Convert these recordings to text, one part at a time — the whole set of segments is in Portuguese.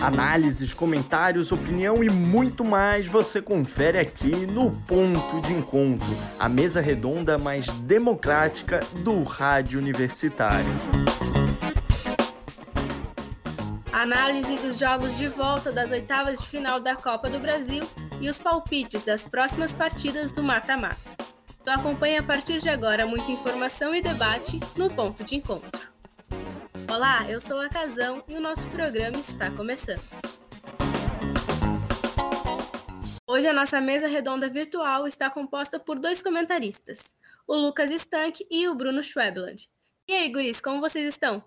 Análises, comentários, opinião e muito mais você confere aqui no Ponto de Encontro, a mesa redonda mais democrática do rádio universitário. Análise dos jogos de volta das oitavas de final da Copa do Brasil e os palpites das próximas partidas do mata-mata. Tu acompanha a partir de agora muita informação e debate no Ponto de Encontro. Olá, eu sou a Casão e o nosso programa está começando. Hoje a nossa mesa redonda virtual está composta por dois comentaristas, o Lucas Stank e o Bruno Schwebland. E aí, guris, como vocês estão?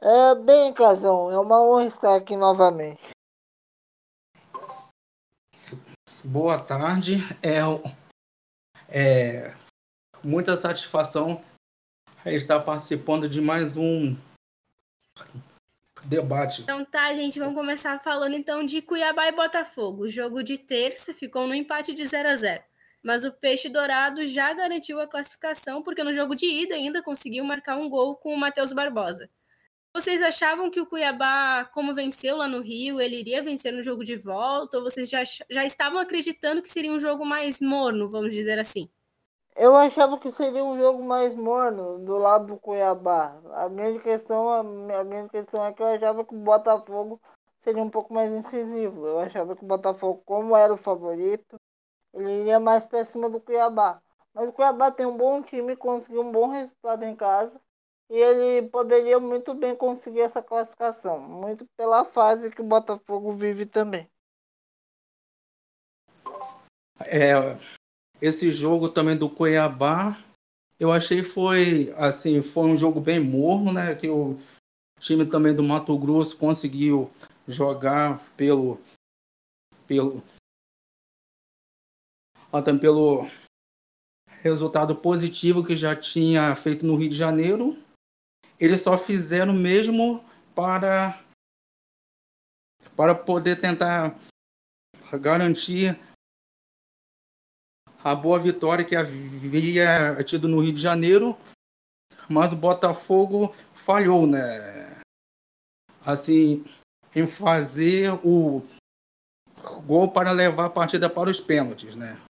É bem, Casão, é uma honra estar aqui novamente. Boa tarde, é, é muita satisfação estar participando de mais um debate. Então tá, gente, vamos começar falando então de Cuiabá e Botafogo. O jogo de terça ficou no empate de 0 a 0 mas o Peixe Dourado já garantiu a classificação, porque no jogo de ida ainda conseguiu marcar um gol com o Matheus Barbosa. Vocês achavam que o Cuiabá, como venceu lá no Rio, ele iria vencer no jogo de volta? Ou vocês já, já estavam acreditando que seria um jogo mais morno, vamos dizer assim? Eu achava que seria um jogo mais morno do lado do Cuiabá. A grande questão, a grande questão é que eu achava que o Botafogo seria um pouco mais incisivo. Eu achava que o Botafogo, como era o favorito, ele iria mais para cima do Cuiabá. Mas o Cuiabá tem um bom time, conseguiu um bom resultado em casa e ele poderia muito bem conseguir essa classificação, muito pela fase que o Botafogo vive também. É, esse jogo também do Cuiabá, eu achei foi assim, foi um jogo bem morno, né? Que o time também do Mato Grosso conseguiu jogar pelo pelo até pelo resultado positivo que já tinha feito no Rio de Janeiro. Eles só fizeram mesmo para para poder tentar garantir a boa vitória que havia tido no Rio de Janeiro, mas o Botafogo falhou, né? Assim, em fazer o gol para levar a partida para os pênaltis, né?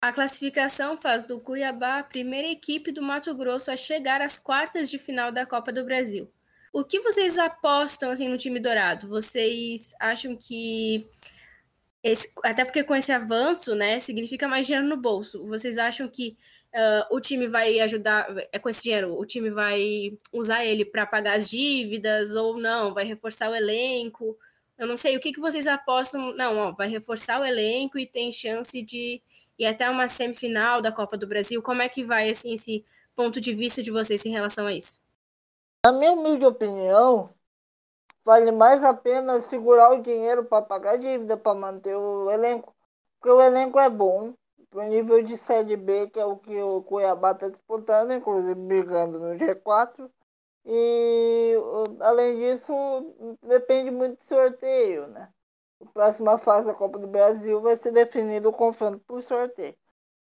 A classificação faz do Cuiabá a primeira equipe do Mato Grosso a chegar às quartas de final da Copa do Brasil. O que vocês apostam assim no time dourado? Vocês acham que esse, até porque com esse avanço, né, significa mais dinheiro no bolso. Vocês acham que uh, o time vai ajudar, é com esse dinheiro, o time vai usar ele para pagar as dívidas ou não? Vai reforçar o elenco? Eu não sei, o que, que vocês apostam? Não, ó, vai reforçar o elenco e tem chance de ir até uma semifinal da Copa do Brasil. Como é que vai, assim, esse ponto de vista de vocês em relação a isso? Na minha humilde opinião, vale mais a pena segurar o dinheiro para pagar a dívida, para manter o elenco. Porque o elenco é bom, o nível de Série B, que é o que o Cuiabá está disputando, inclusive brigando no G4. E além disso, depende muito do sorteio, né? A próxima fase da Copa do Brasil vai ser definido o confronto por sorteio.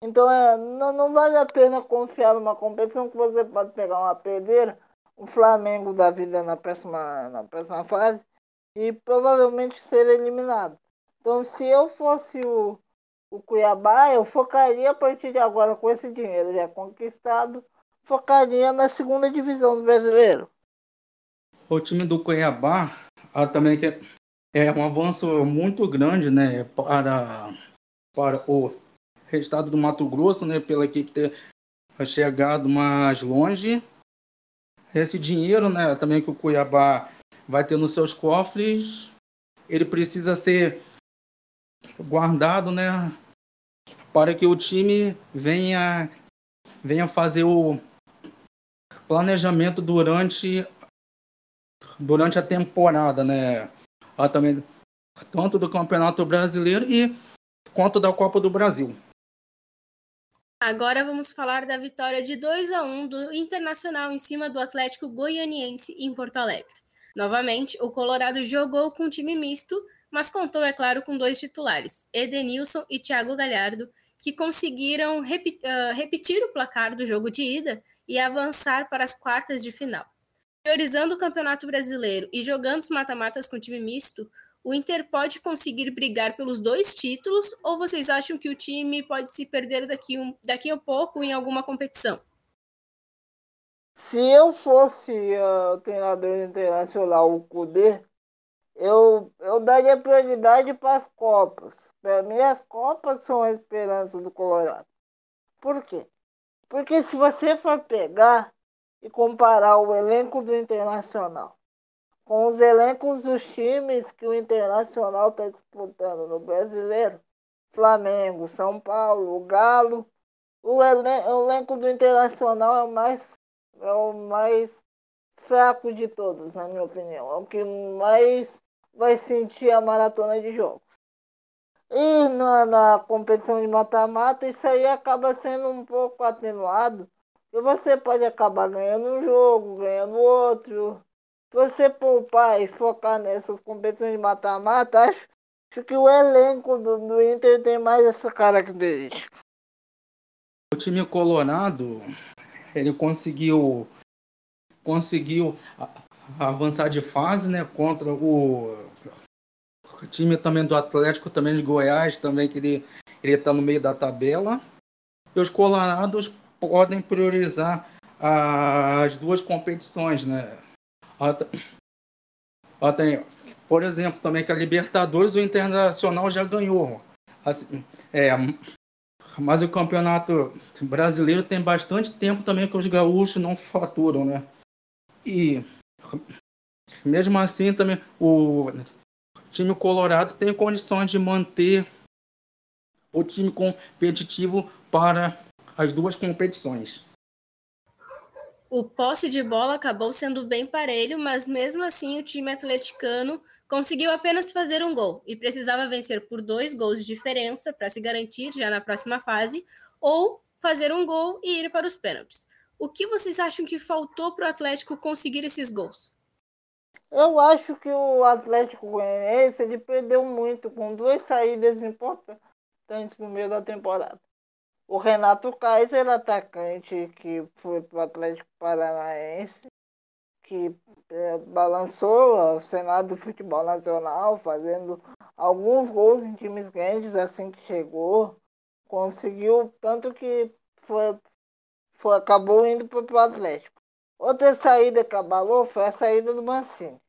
Então é, não, não vale a pena confiar numa competição que você pode pegar uma pedreira o Flamengo da vida na próxima, na próxima fase e provavelmente ser eliminado. Então, se eu fosse o, o Cuiabá, eu focaria a partir de agora com esse dinheiro já conquistado, focaria na segunda divisão do brasileiro. O time do Cuiabá ah, também que é um avanço muito grande, né, para para o estado do Mato Grosso, né, pela equipe ter chegado mais longe esse dinheiro, né, também que o Cuiabá vai ter nos seus cofres, ele precisa ser guardado, né, para que o time venha venha fazer o planejamento durante durante a temporada, né, também tanto do Campeonato Brasileiro e quanto da Copa do Brasil. Agora vamos falar da vitória de 2 a 1 do Internacional em cima do Atlético Goianiense em Porto Alegre. Novamente, o Colorado jogou com time misto, mas contou, é claro, com dois titulares, Edenilson e Thiago Galhardo, que conseguiram repi uh, repetir o placar do jogo de ida e avançar para as quartas de final. Priorizando o Campeonato Brasileiro e jogando os mata-matas com time misto, o Inter pode conseguir brigar pelos dois títulos ou vocês acham que o time pode se perder daqui, um, daqui a pouco em alguma competição? Se eu fosse uh, treinador internacional, o Kudê, eu, eu daria prioridade para as Copas. Para mim, as Copas são a esperança do Colorado. Por quê? Porque se você for pegar e comparar o elenco do Internacional com os elencos dos times que o Internacional está disputando no Brasileiro, Flamengo, São Paulo, Galo, o, elen o elenco do Internacional é o mais é o mais fraco de todos, na minha opinião. É o que mais vai sentir a maratona de jogos. E na, na competição de mata-mata, isso aí acaba sendo um pouco atenuado. E você pode acabar ganhando um jogo, ganhando outro. Você poupar e focar nessas competições de mata-mata, acho, acho que o elenco do, do Inter tem mais essa característica. O time colorado, ele conseguiu conseguiu avançar de fase, né, contra o o time também do Atlético, também de Goiás, também que ele ele está no meio da tabela. E os colorados podem priorizar as duas competições, né? Até, por exemplo, também que a Libertadores o Internacional já ganhou. Assim, é, mas o Campeonato Brasileiro tem bastante tempo também que os gaúchos não faturam, né? E mesmo assim também o time colorado tem condições de manter o time competitivo para as duas competições. O posse de bola acabou sendo bem parelho, mas mesmo assim o time atleticano conseguiu apenas fazer um gol e precisava vencer por dois gols de diferença para se garantir já na próxima fase, ou fazer um gol e ir para os pênaltis. O que vocês acham que faltou para o Atlético conseguir esses gols? Eu acho que o Atlético Goianiense ele perdeu muito com duas saídas importantes no meio da temporada. O Renato Kaiser, atacante que foi para o Atlético Paranaense, que é, balançou o Senado do Futebol Nacional, fazendo alguns gols em times grandes assim que chegou. Conseguiu, tanto que foi, foi acabou indo para o Atlético. Outra saída que abalou foi a saída do Mancini.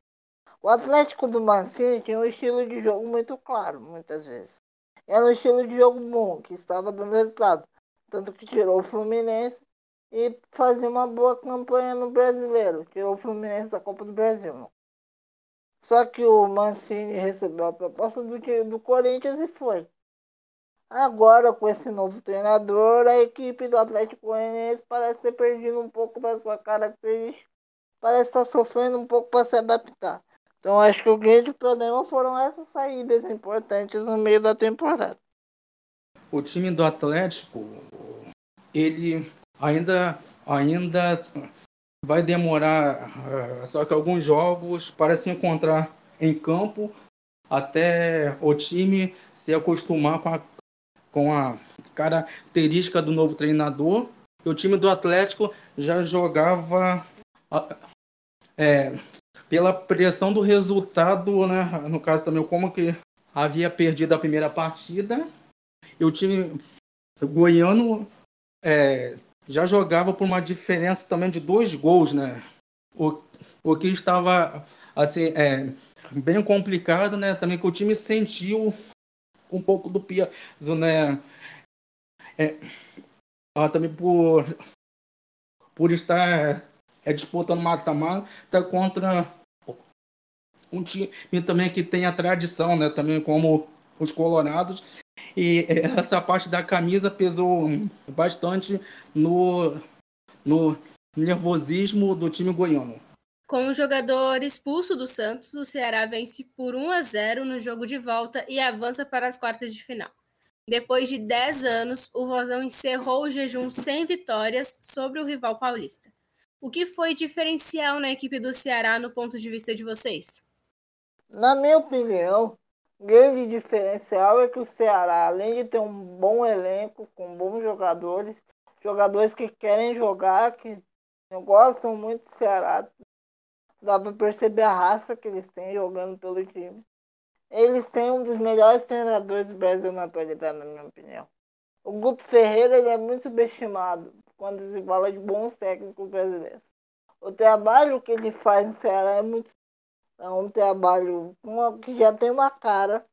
O Atlético do Mancini tinha um estilo de jogo muito claro, muitas vezes. Era um estilo de jogo bom, que estava dando resultado. Tanto que tirou o Fluminense e fazia uma boa campanha no brasileiro. Tirou o Fluminense da Copa do Brasil. Só que o Mancini recebeu a proposta do, do Corinthians e foi. Agora, com esse novo treinador, a equipe do Atlético Goianiense parece ter perdido um pouco da sua característica, parece estar sofrendo um pouco para se adaptar. Então, acho que o grande problema foram essas saídas importantes no meio da temporada. O time do Atlético, ele ainda, ainda vai demorar, eh, só que alguns jogos para se encontrar em campo até o time se acostumar com a com a característica do novo treinador. o time do Atlético já jogava é, pela pressão do resultado, né? No caso também como que havia perdido a primeira partida. E o time goiano é, já jogava por uma diferença também de dois gols, né? O, o que estava assim, é, bem complicado, né? Também que o time sentiu um pouco do peso, né? É, ela também por, por estar é, disputando mata-mata contra um time também que tem a tradição, né? Também como os Colorados. E essa parte da camisa pesou bastante no, no nervosismo do time goiano. Com o jogador expulso do Santos, o Ceará vence por 1 a 0 no jogo de volta e avança para as quartas de final. Depois de 10 anos, o Vozão encerrou o jejum sem vitórias sobre o rival paulista. O que foi diferencial na equipe do Ceará no ponto de vista de vocês? Na minha opinião, grande diferencial é que o Ceará, além de ter um bom elenco, com bons jogadores, jogadores que querem jogar, que gostam muito do Ceará, dá para perceber a raça que eles têm jogando pelo time. Eles têm um dos melhores treinadores do Brasil na atualidade, na minha opinião. O Guto Ferreira ele é muito subestimado quando se fala de bons técnicos brasileiros. O trabalho que ele faz no Ceará é muito é um trabalho que já tem uma cara,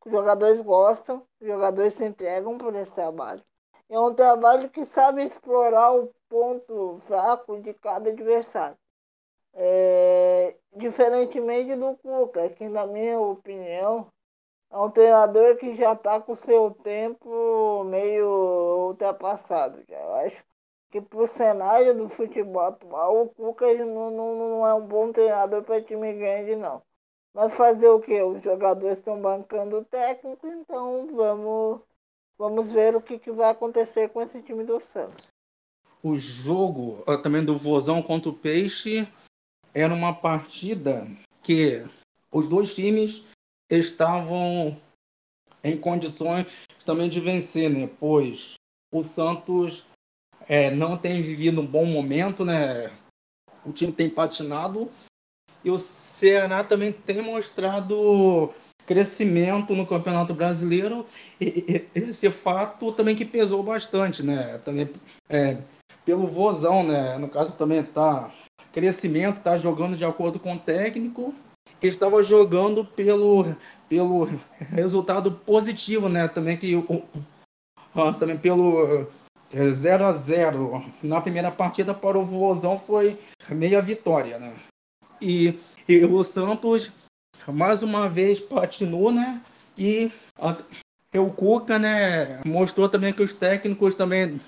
que os jogadores gostam, os jogadores se entregam por esse trabalho. É um trabalho que sabe explorar o ponto fraco de cada adversário. É, diferentemente do Cuca, que na minha opinião é um treinador que já está com o seu tempo meio ultrapassado. Já. Eu acho que para o cenário do futebol atual, o Cuca não, não, não é um bom treinador para time grande, não. Mas fazer o que? Os jogadores estão bancando o técnico, então vamos, vamos ver o que, que vai acontecer com esse time do Santos. O jogo também do Vozão contra o Peixe era uma partida que os dois times estavam em condições também de vencer, né? Pois o Santos é, não tem vivido um bom momento, né? O time tem patinado e o Ceará também tem mostrado crescimento no Campeonato Brasileiro e, e esse fato também que pesou bastante, né? Também é, pelo Vozão, né? No caso também tá crescimento, tá jogando de acordo com o técnico estava jogando pelo, pelo resultado positivo, né? Também que o, também pelo 0 a 0 na primeira partida para o Vozão foi meia vitória, né? E, e o Santos mais uma vez patinou, né? E a, o Cuca, né, mostrou também que os técnicos também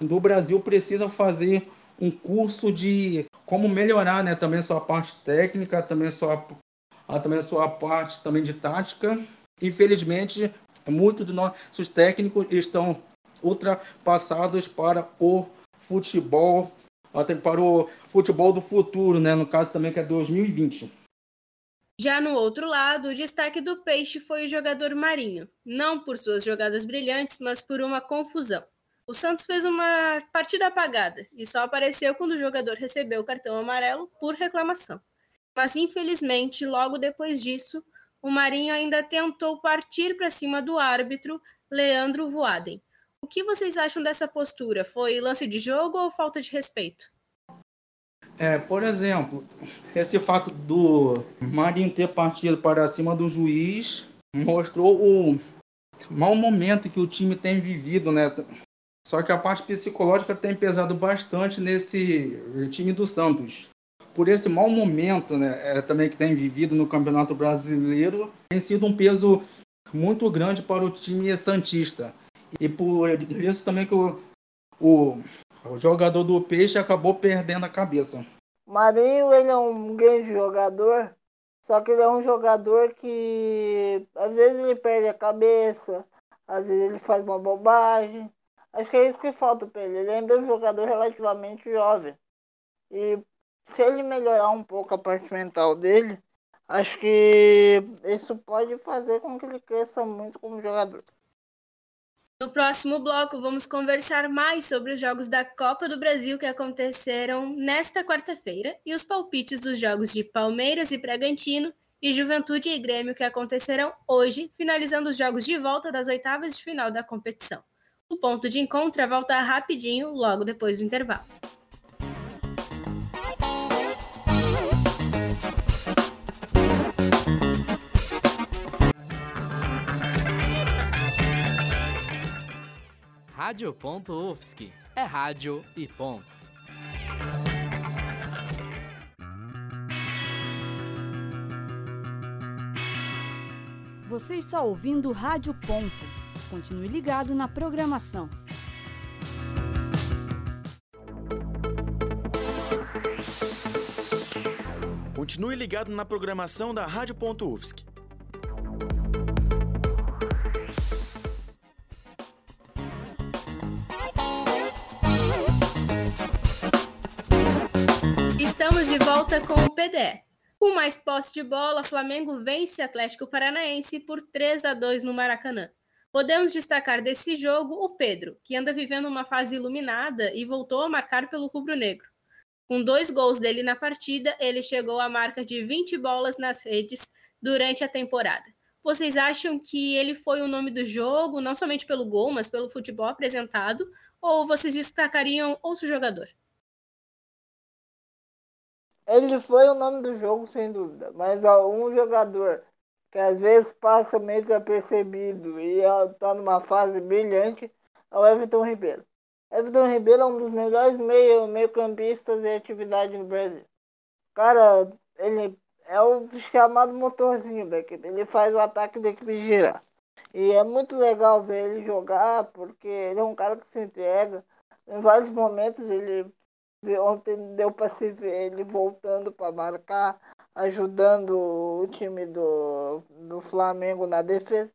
do Brasil precisam fazer um curso de como melhorar, né, também sua parte técnica, também sua também sua parte também de tática. Infelizmente, muitos dos nossos técnicos estão ultrapassados para o futebol, até para o futebol do futuro, né? No caso também que é 2020. Já no outro lado, o destaque do Peixe foi o jogador Marinho, não por suas jogadas brilhantes, mas por uma confusão. O Santos fez uma partida apagada e só apareceu quando o jogador recebeu o cartão amarelo por reclamação. Mas infelizmente, logo depois disso, o Marinho ainda tentou partir para cima do árbitro Leandro Voaden. O que vocês acham dessa postura? Foi lance de jogo ou falta de respeito? É, por exemplo, esse fato do Marinho ter partido para cima do juiz mostrou o mau momento que o time tem vivido, né? Só que a parte psicológica tem pesado bastante nesse time do Santos por esse mau momento né, é, também que tem vivido no Campeonato Brasileiro, tem sido um peso muito grande para o time Santista. E por isso também que o, o, o jogador do Peixe acabou perdendo a cabeça. Marinho, ele é um grande jogador, só que ele é um jogador que às vezes ele perde a cabeça, às vezes ele faz uma bobagem. Acho que é isso que falta para ele. Ele ainda é um jogador relativamente jovem. E se ele melhorar um pouco a parte mental dele, acho que isso pode fazer com que ele cresça muito como jogador. No próximo bloco, vamos conversar mais sobre os jogos da Copa do Brasil que aconteceram nesta quarta-feira e os palpites dos jogos de Palmeiras e Bragantino e Juventude e Grêmio que acontecerão hoje, finalizando os jogos de volta das oitavas de final da competição. O ponto de encontro volta rapidinho, logo depois do intervalo. Rádio.UFSC. É rádio e ponto. Você está ouvindo Rádio Ponto. Continue ligado na programação. Continue ligado na programação da Rádio.UFSC. Estamos de volta com o PDE. Com mais posse de bola, Flamengo vence Atlético Paranaense por 3 a 2 no Maracanã. Podemos destacar desse jogo o Pedro, que anda vivendo uma fase iluminada e voltou a marcar pelo rubro-negro. Com dois gols dele na partida, ele chegou à marca de 20 bolas nas redes durante a temporada. Vocês acham que ele foi o nome do jogo, não somente pelo gol, mas pelo futebol apresentado? Ou vocês destacariam outro jogador? Ele foi o nome do jogo, sem dúvida. Mas ó, um jogador que às vezes passa meio desapercebido e está numa fase brilhante é o Everton Ribeiro. Everton Ribeiro é um dos melhores meio, meio campistas em atividade no Brasil. Cara, ele é o chamado motorzinho da equipe. Ele faz o ataque da equipe girar. E é muito legal ver ele jogar, porque ele é um cara que se entrega. Em vários momentos ele ontem deu para se ver ele voltando para marcar, ajudando o time do, do Flamengo na defesa.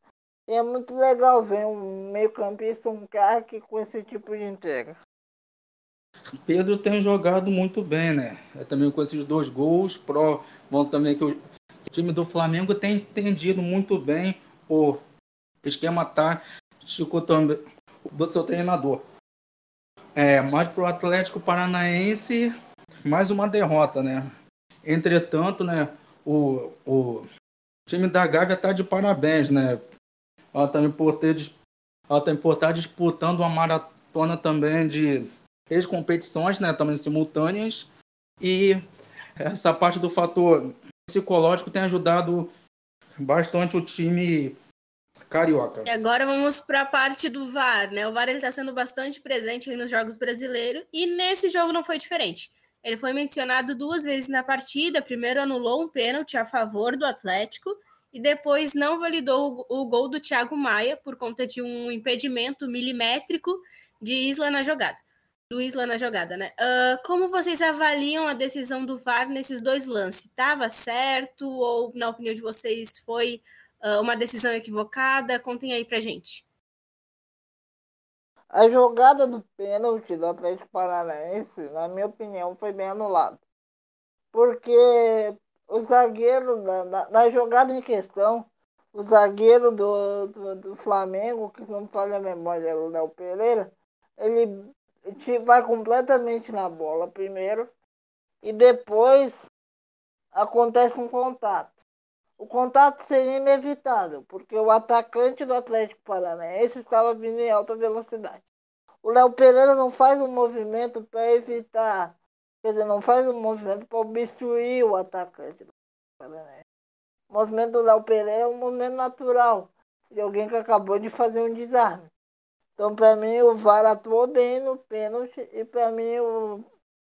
E é muito legal ver um meio-campista, um craque com esse tipo de entrega. Pedro tem jogado muito bem, né? É também com esses dois gols. Pro, bom também que o, o time do Flamengo tem entendido muito bem o esquema tático também do seu treinador. É, mas para o Atlético Paranaense, mais uma derrota, né? Entretanto, né, o, o time da Gávea está de parabéns, né? Ela também por ter ela também por estar tá disputando uma maratona também de três competições, né, também simultâneas. E essa parte do fator psicológico tem ajudado bastante o time carioca. E agora vamos para a parte do VAR, né? O VAR está sendo bastante presente nos jogos brasileiros e nesse jogo não foi diferente. Ele foi mencionado duas vezes na partida. Primeiro anulou um pênalti a favor do Atlético e depois não validou o gol do Thiago Maia por conta de um impedimento milimétrico de Isla na jogada. Do Isla na jogada, né? Uh, como vocês avaliam a decisão do VAR nesses dois lances? Estava certo ou, na opinião de vocês, foi uma decisão equivocada? Contem aí pra gente. A jogada do pênalti do Atlético Paranaense, na minha opinião, foi bem anulada. Porque o zagueiro, na, na, na jogada em questão, o zagueiro do, do, do, Flamengo, que se não me falha a memória, é o Léo Pereira, ele vai completamente na bola primeiro e depois acontece um contato o contato seria inevitável, porque o atacante do Atlético Paranaense estava vindo em alta velocidade. O Léo Pereira não faz um movimento para evitar, quer dizer, não faz um movimento para obstruir o atacante do Paranaense. O movimento do Léo Pereira é um movimento natural de alguém que acabou de fazer um desarme. Então, para mim, o VAR atuou bem no pênalti e, para mim, o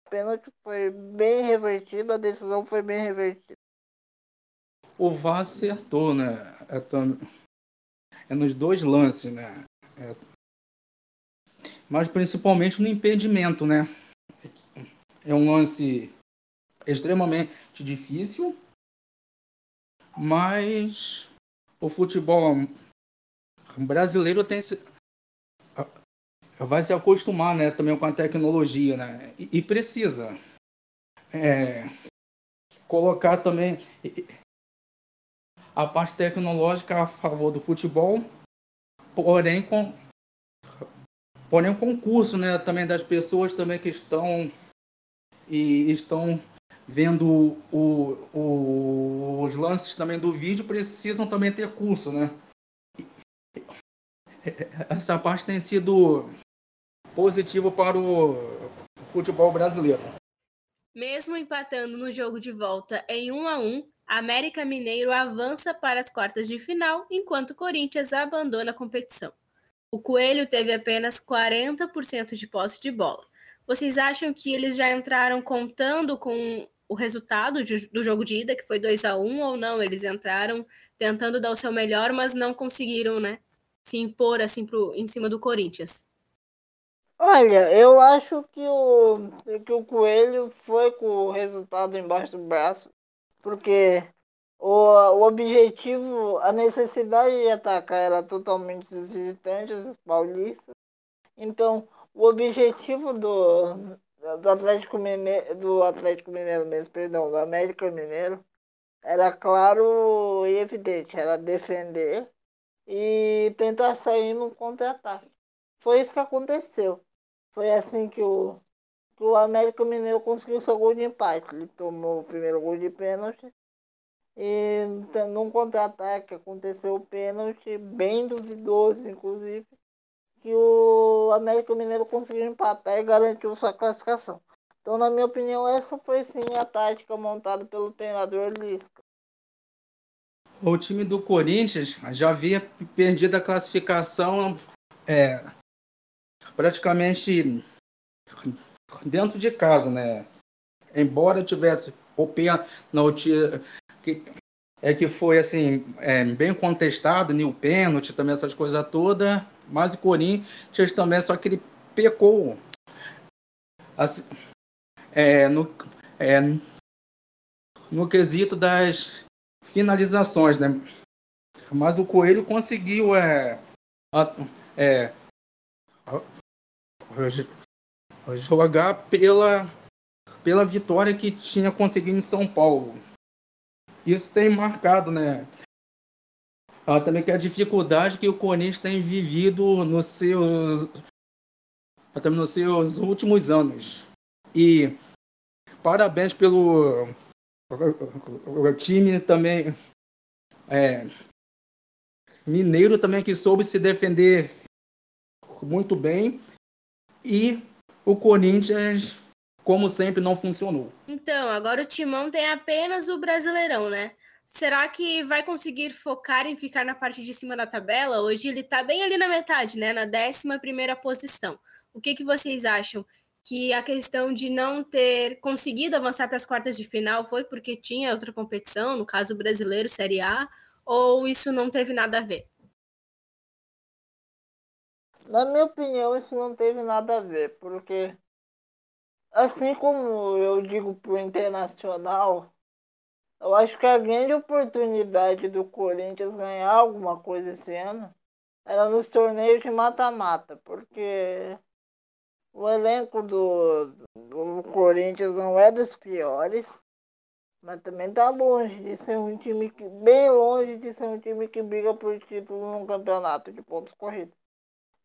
pênalti foi bem revertido, a decisão foi bem revertida o VAR acertou, né? É, é nos dois lances, né? É, mas principalmente no impedimento, né? É um lance extremamente difícil, mas o futebol brasileiro tem se, vai se acostumar, né? Também com a tecnologia, né? E, e precisa é, colocar também a parte tecnológica a favor do futebol, porém com porém o concurso, né, também das pessoas também que estão e estão vendo o, o, os lances também do vídeo precisam também ter curso, né? Essa parte tem sido positivo para o futebol brasileiro. Mesmo empatando no jogo de volta em 1 a 1, América Mineiro avança para as quartas de final, enquanto Corinthians abandona a competição. O Coelho teve apenas 40% de posse de bola. Vocês acham que eles já entraram contando com o resultado do jogo de ida, que foi 2 a 1 ou não? Eles entraram tentando dar o seu melhor, mas não conseguiram, né? Se impor assim pro, em cima do Corinthians. Olha, eu acho que o, que o Coelho foi com o resultado embaixo do braço porque o, o objetivo, a necessidade de atacar era totalmente dos visitantes, os paulistas. Então, o objetivo do, do Atlético Mineiro, do Atlético Mineiro mesmo, perdão, do América Mineiro, era claro e evidente, era defender e tentar sair no contra-ataque. Foi isso que aconteceu. Foi assim que o, que o América Mineiro conseguiu seu gol de empate. Ele tomou o primeiro gol de pênalti e num contra-ataque aconteceu o pênalti, bem duvidoso, inclusive, que o América Mineiro conseguiu empatar e garantiu sua classificação. Então, na minha opinião, essa foi sim a tática montada pelo treinador Lisca. O time do Corinthians já havia perdido a classificação é, praticamente dentro de casa, né? Embora tivesse o pênalti que é que foi assim é, bem contestado, nem o pênalti, também essas coisas todas, mas o Corinthians também só que ele pecou assim, é, no, é, no quesito das finalizações, né? Mas o Coelho conseguiu é, é, jogar pela, pela vitória que tinha conseguido em São Paulo. Isso tem marcado, né? Ah, também que a dificuldade que o Corinthians tem vivido nos seus, também nos seus últimos anos. E parabéns pelo time também é, mineiro também que soube se defender muito bem e o Corinthians como sempre não funcionou. Então, agora o Timão tem apenas o Brasileirão, né? Será que vai conseguir focar em ficar na parte de cima da tabela? Hoje ele tá bem ali na metade, né? Na 11 primeira posição. O que, que vocês acham? Que a questão de não ter conseguido avançar para as quartas de final foi porque tinha outra competição, no caso brasileiro, Série A, ou isso não teve nada a ver? Na minha opinião, isso não teve nada a ver, porque assim como eu digo pro Internacional, eu acho que a grande oportunidade do Corinthians ganhar alguma coisa esse ano era nos torneios de mata-mata, porque o elenco do, do Corinthians não é dos piores, mas também está longe de ser um time que, bem longe de ser um time que briga por título num campeonato de pontos corridos.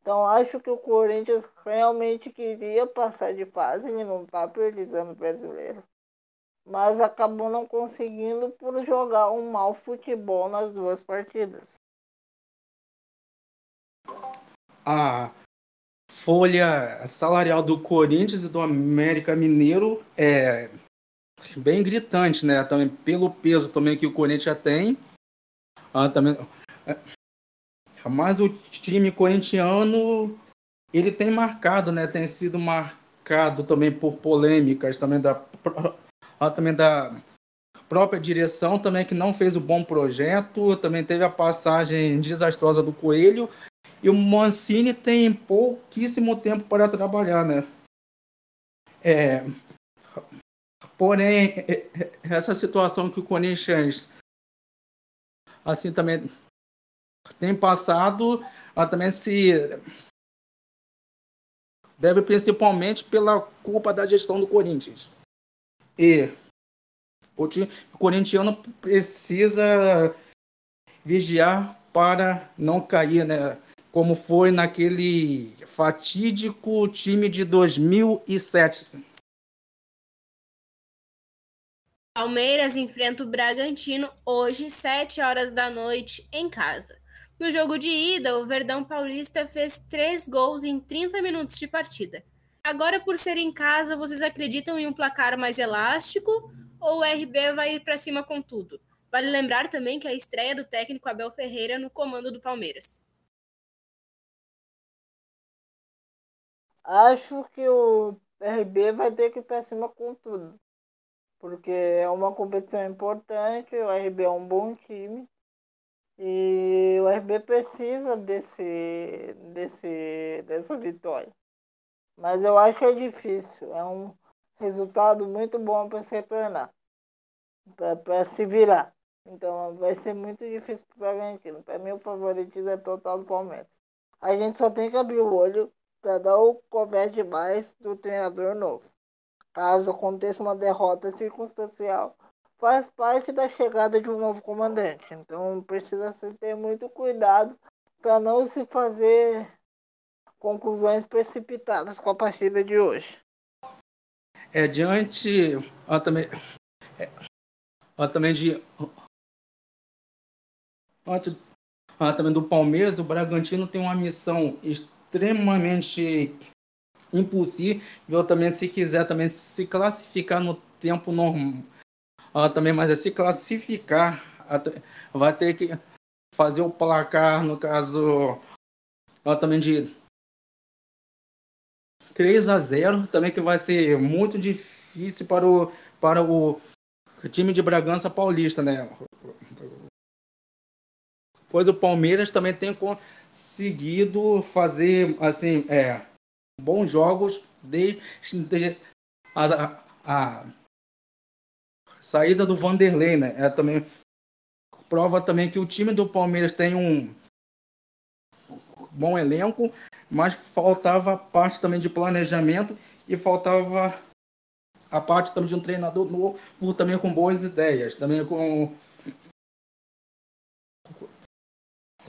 Então acho que o Corinthians realmente queria passar de fase, ele não está priorizando o brasileiro. Mas acabou não conseguindo por jogar um mau futebol nas duas partidas. A folha salarial do Corinthians e do América Mineiro é bem gritante, né? Também pelo peso também que o Corinthians tem. Ah, também mas o time corintiano ele tem marcado, né? Tem sido marcado também por polêmicas também da também da própria direção também que não fez o bom projeto, também teve a passagem desastrosa do Coelho e o Mancini tem pouquíssimo tempo para trabalhar, né? É, porém, essa situação que o Corinthians assim também tem passado a também se deve principalmente pela culpa da gestão do Corinthians. E o time corintiano precisa vigiar para não cair, né? Como foi naquele fatídico time de 2007. Palmeiras enfrenta o Bragantino hoje, 7 horas da noite, em casa. No jogo de ida, o Verdão Paulista fez três gols em 30 minutos de partida. Agora, por ser em casa, vocês acreditam em um placar mais elástico ou o RB vai ir para cima com tudo? Vale lembrar também que a estreia do técnico Abel Ferreira no comando do Palmeiras. Acho que o RB vai ter que ir para cima com tudo, porque é uma competição importante, o RB é um bom time e o RB precisa desse, desse, dessa vitória. Mas eu acho que é difícil. É um resultado muito bom para se retornar. Para se virar. Então vai ser muito difícil para o Bragantino. Para mim o favoritismo é total do Palmeiras. A gente só tem que abrir o olho para dar o coberto demais do treinador novo. Caso aconteça uma derrota circunstancial, faz parte da chegada de um novo comandante. Então precisa se ter muito cuidado para não se fazer conclusões precipitadas com a partida de hoje. É, diante ó, também, é, ó, também de ó, também do Palmeiras, o Bragantino tem uma missão extremamente impossível também se quiser também se classificar no tempo normal ó, também mas é se classificar vai ter que fazer o placar no caso ó, também de 3 a 0 também que vai ser muito difícil para o, para o time de Bragança Paulista, né? Pois o Palmeiras também tem conseguido fazer assim, é, bons jogos desde a, a, a saída do Vanderlei, né? É também prova também que o time do Palmeiras tem um bom elenco, mas faltava parte também de planejamento e faltava a parte também de um treinador novo, também com boas ideias, também com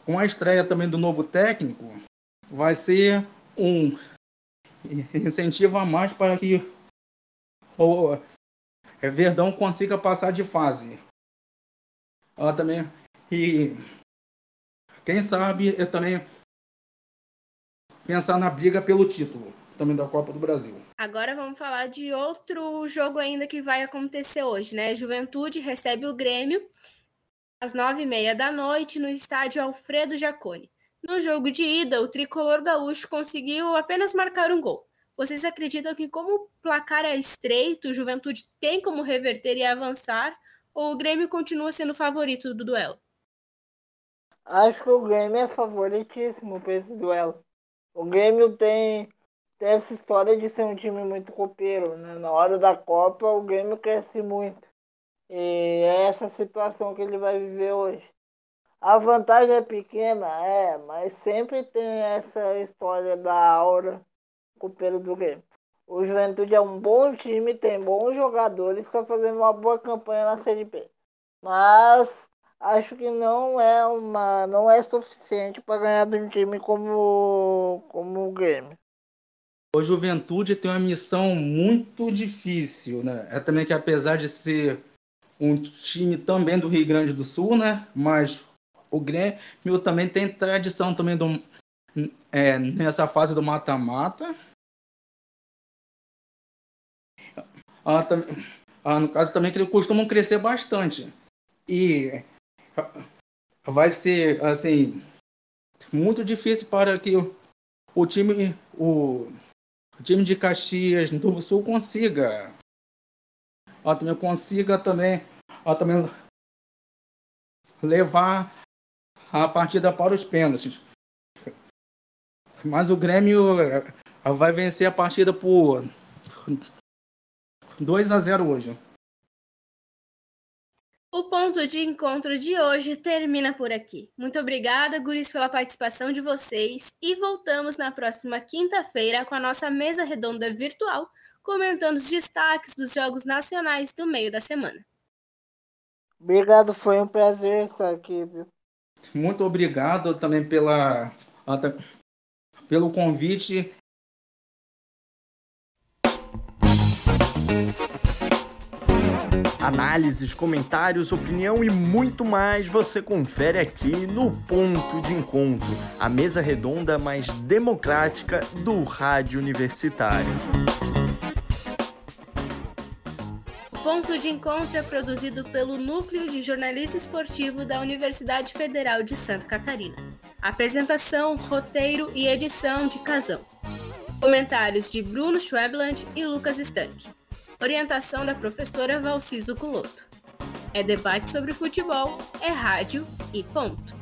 com a estreia também do novo técnico, vai ser um incentivo a mais para que Verdão consiga passar de fase. Ela também e quem sabe eu também pensar na briga pelo título também da Copa do Brasil. Agora vamos falar de outro jogo ainda que vai acontecer hoje, né? Juventude recebe o Grêmio às nove e meia da noite no estádio Alfredo Jaconi. No jogo de ida, o tricolor gaúcho conseguiu apenas marcar um gol. Vocês acreditam que, como o placar é estreito, o Juventude tem como reverter e avançar? Ou o Grêmio continua sendo favorito do duelo? Acho que o Grêmio é favoritíssimo para esse duelo. O Grêmio tem, tem essa história de ser um time muito copeiro. Né? Na hora da Copa, o Grêmio cresce muito. E é essa situação que ele vai viver hoje. A vantagem é pequena, é, mas sempre tem essa história da aura copeiro do Grêmio. O Juventude é um bom time, tem bons jogadores, está fazendo uma boa campanha na Série B. Mas acho que não é uma não é suficiente para ganhar de um time como como o Grêmio. O Juventude tem uma missão muito difícil, né? É também que apesar de ser um time também do Rio Grande do Sul, né? Mas o Grêmio também tem tradição também do, é, nessa fase do mata-mata. Ah, ah, no caso também que eles costumam crescer bastante. E vai ser assim muito difícil para que o, time o, o, time de Caxias do Sul consiga ó, também consiga também, ó, também levar a partida para os pênaltis. Mas o Grêmio vai vencer a partida por 2 a 0 hoje. O ponto de encontro de hoje termina por aqui. Muito obrigada, guris, pela participação de vocês e voltamos na próxima quinta-feira com a nossa mesa redonda virtual, comentando os destaques dos jogos nacionais do meio da semana. Obrigado, foi um prazer estar aqui. Viu? Muito obrigado também pela, pelo convite Análises, comentários, opinião e muito mais você confere aqui no Ponto de Encontro, a mesa redonda mais democrática do rádio universitário. O Ponto de Encontro é produzido pelo Núcleo de Jornalismo Esportivo da Universidade Federal de Santa Catarina. Apresentação, roteiro e edição de Casão. Comentários de Bruno Schwebland e Lucas Stank. Orientação da professora Valciso Culoto. É debate sobre futebol, é rádio e ponto.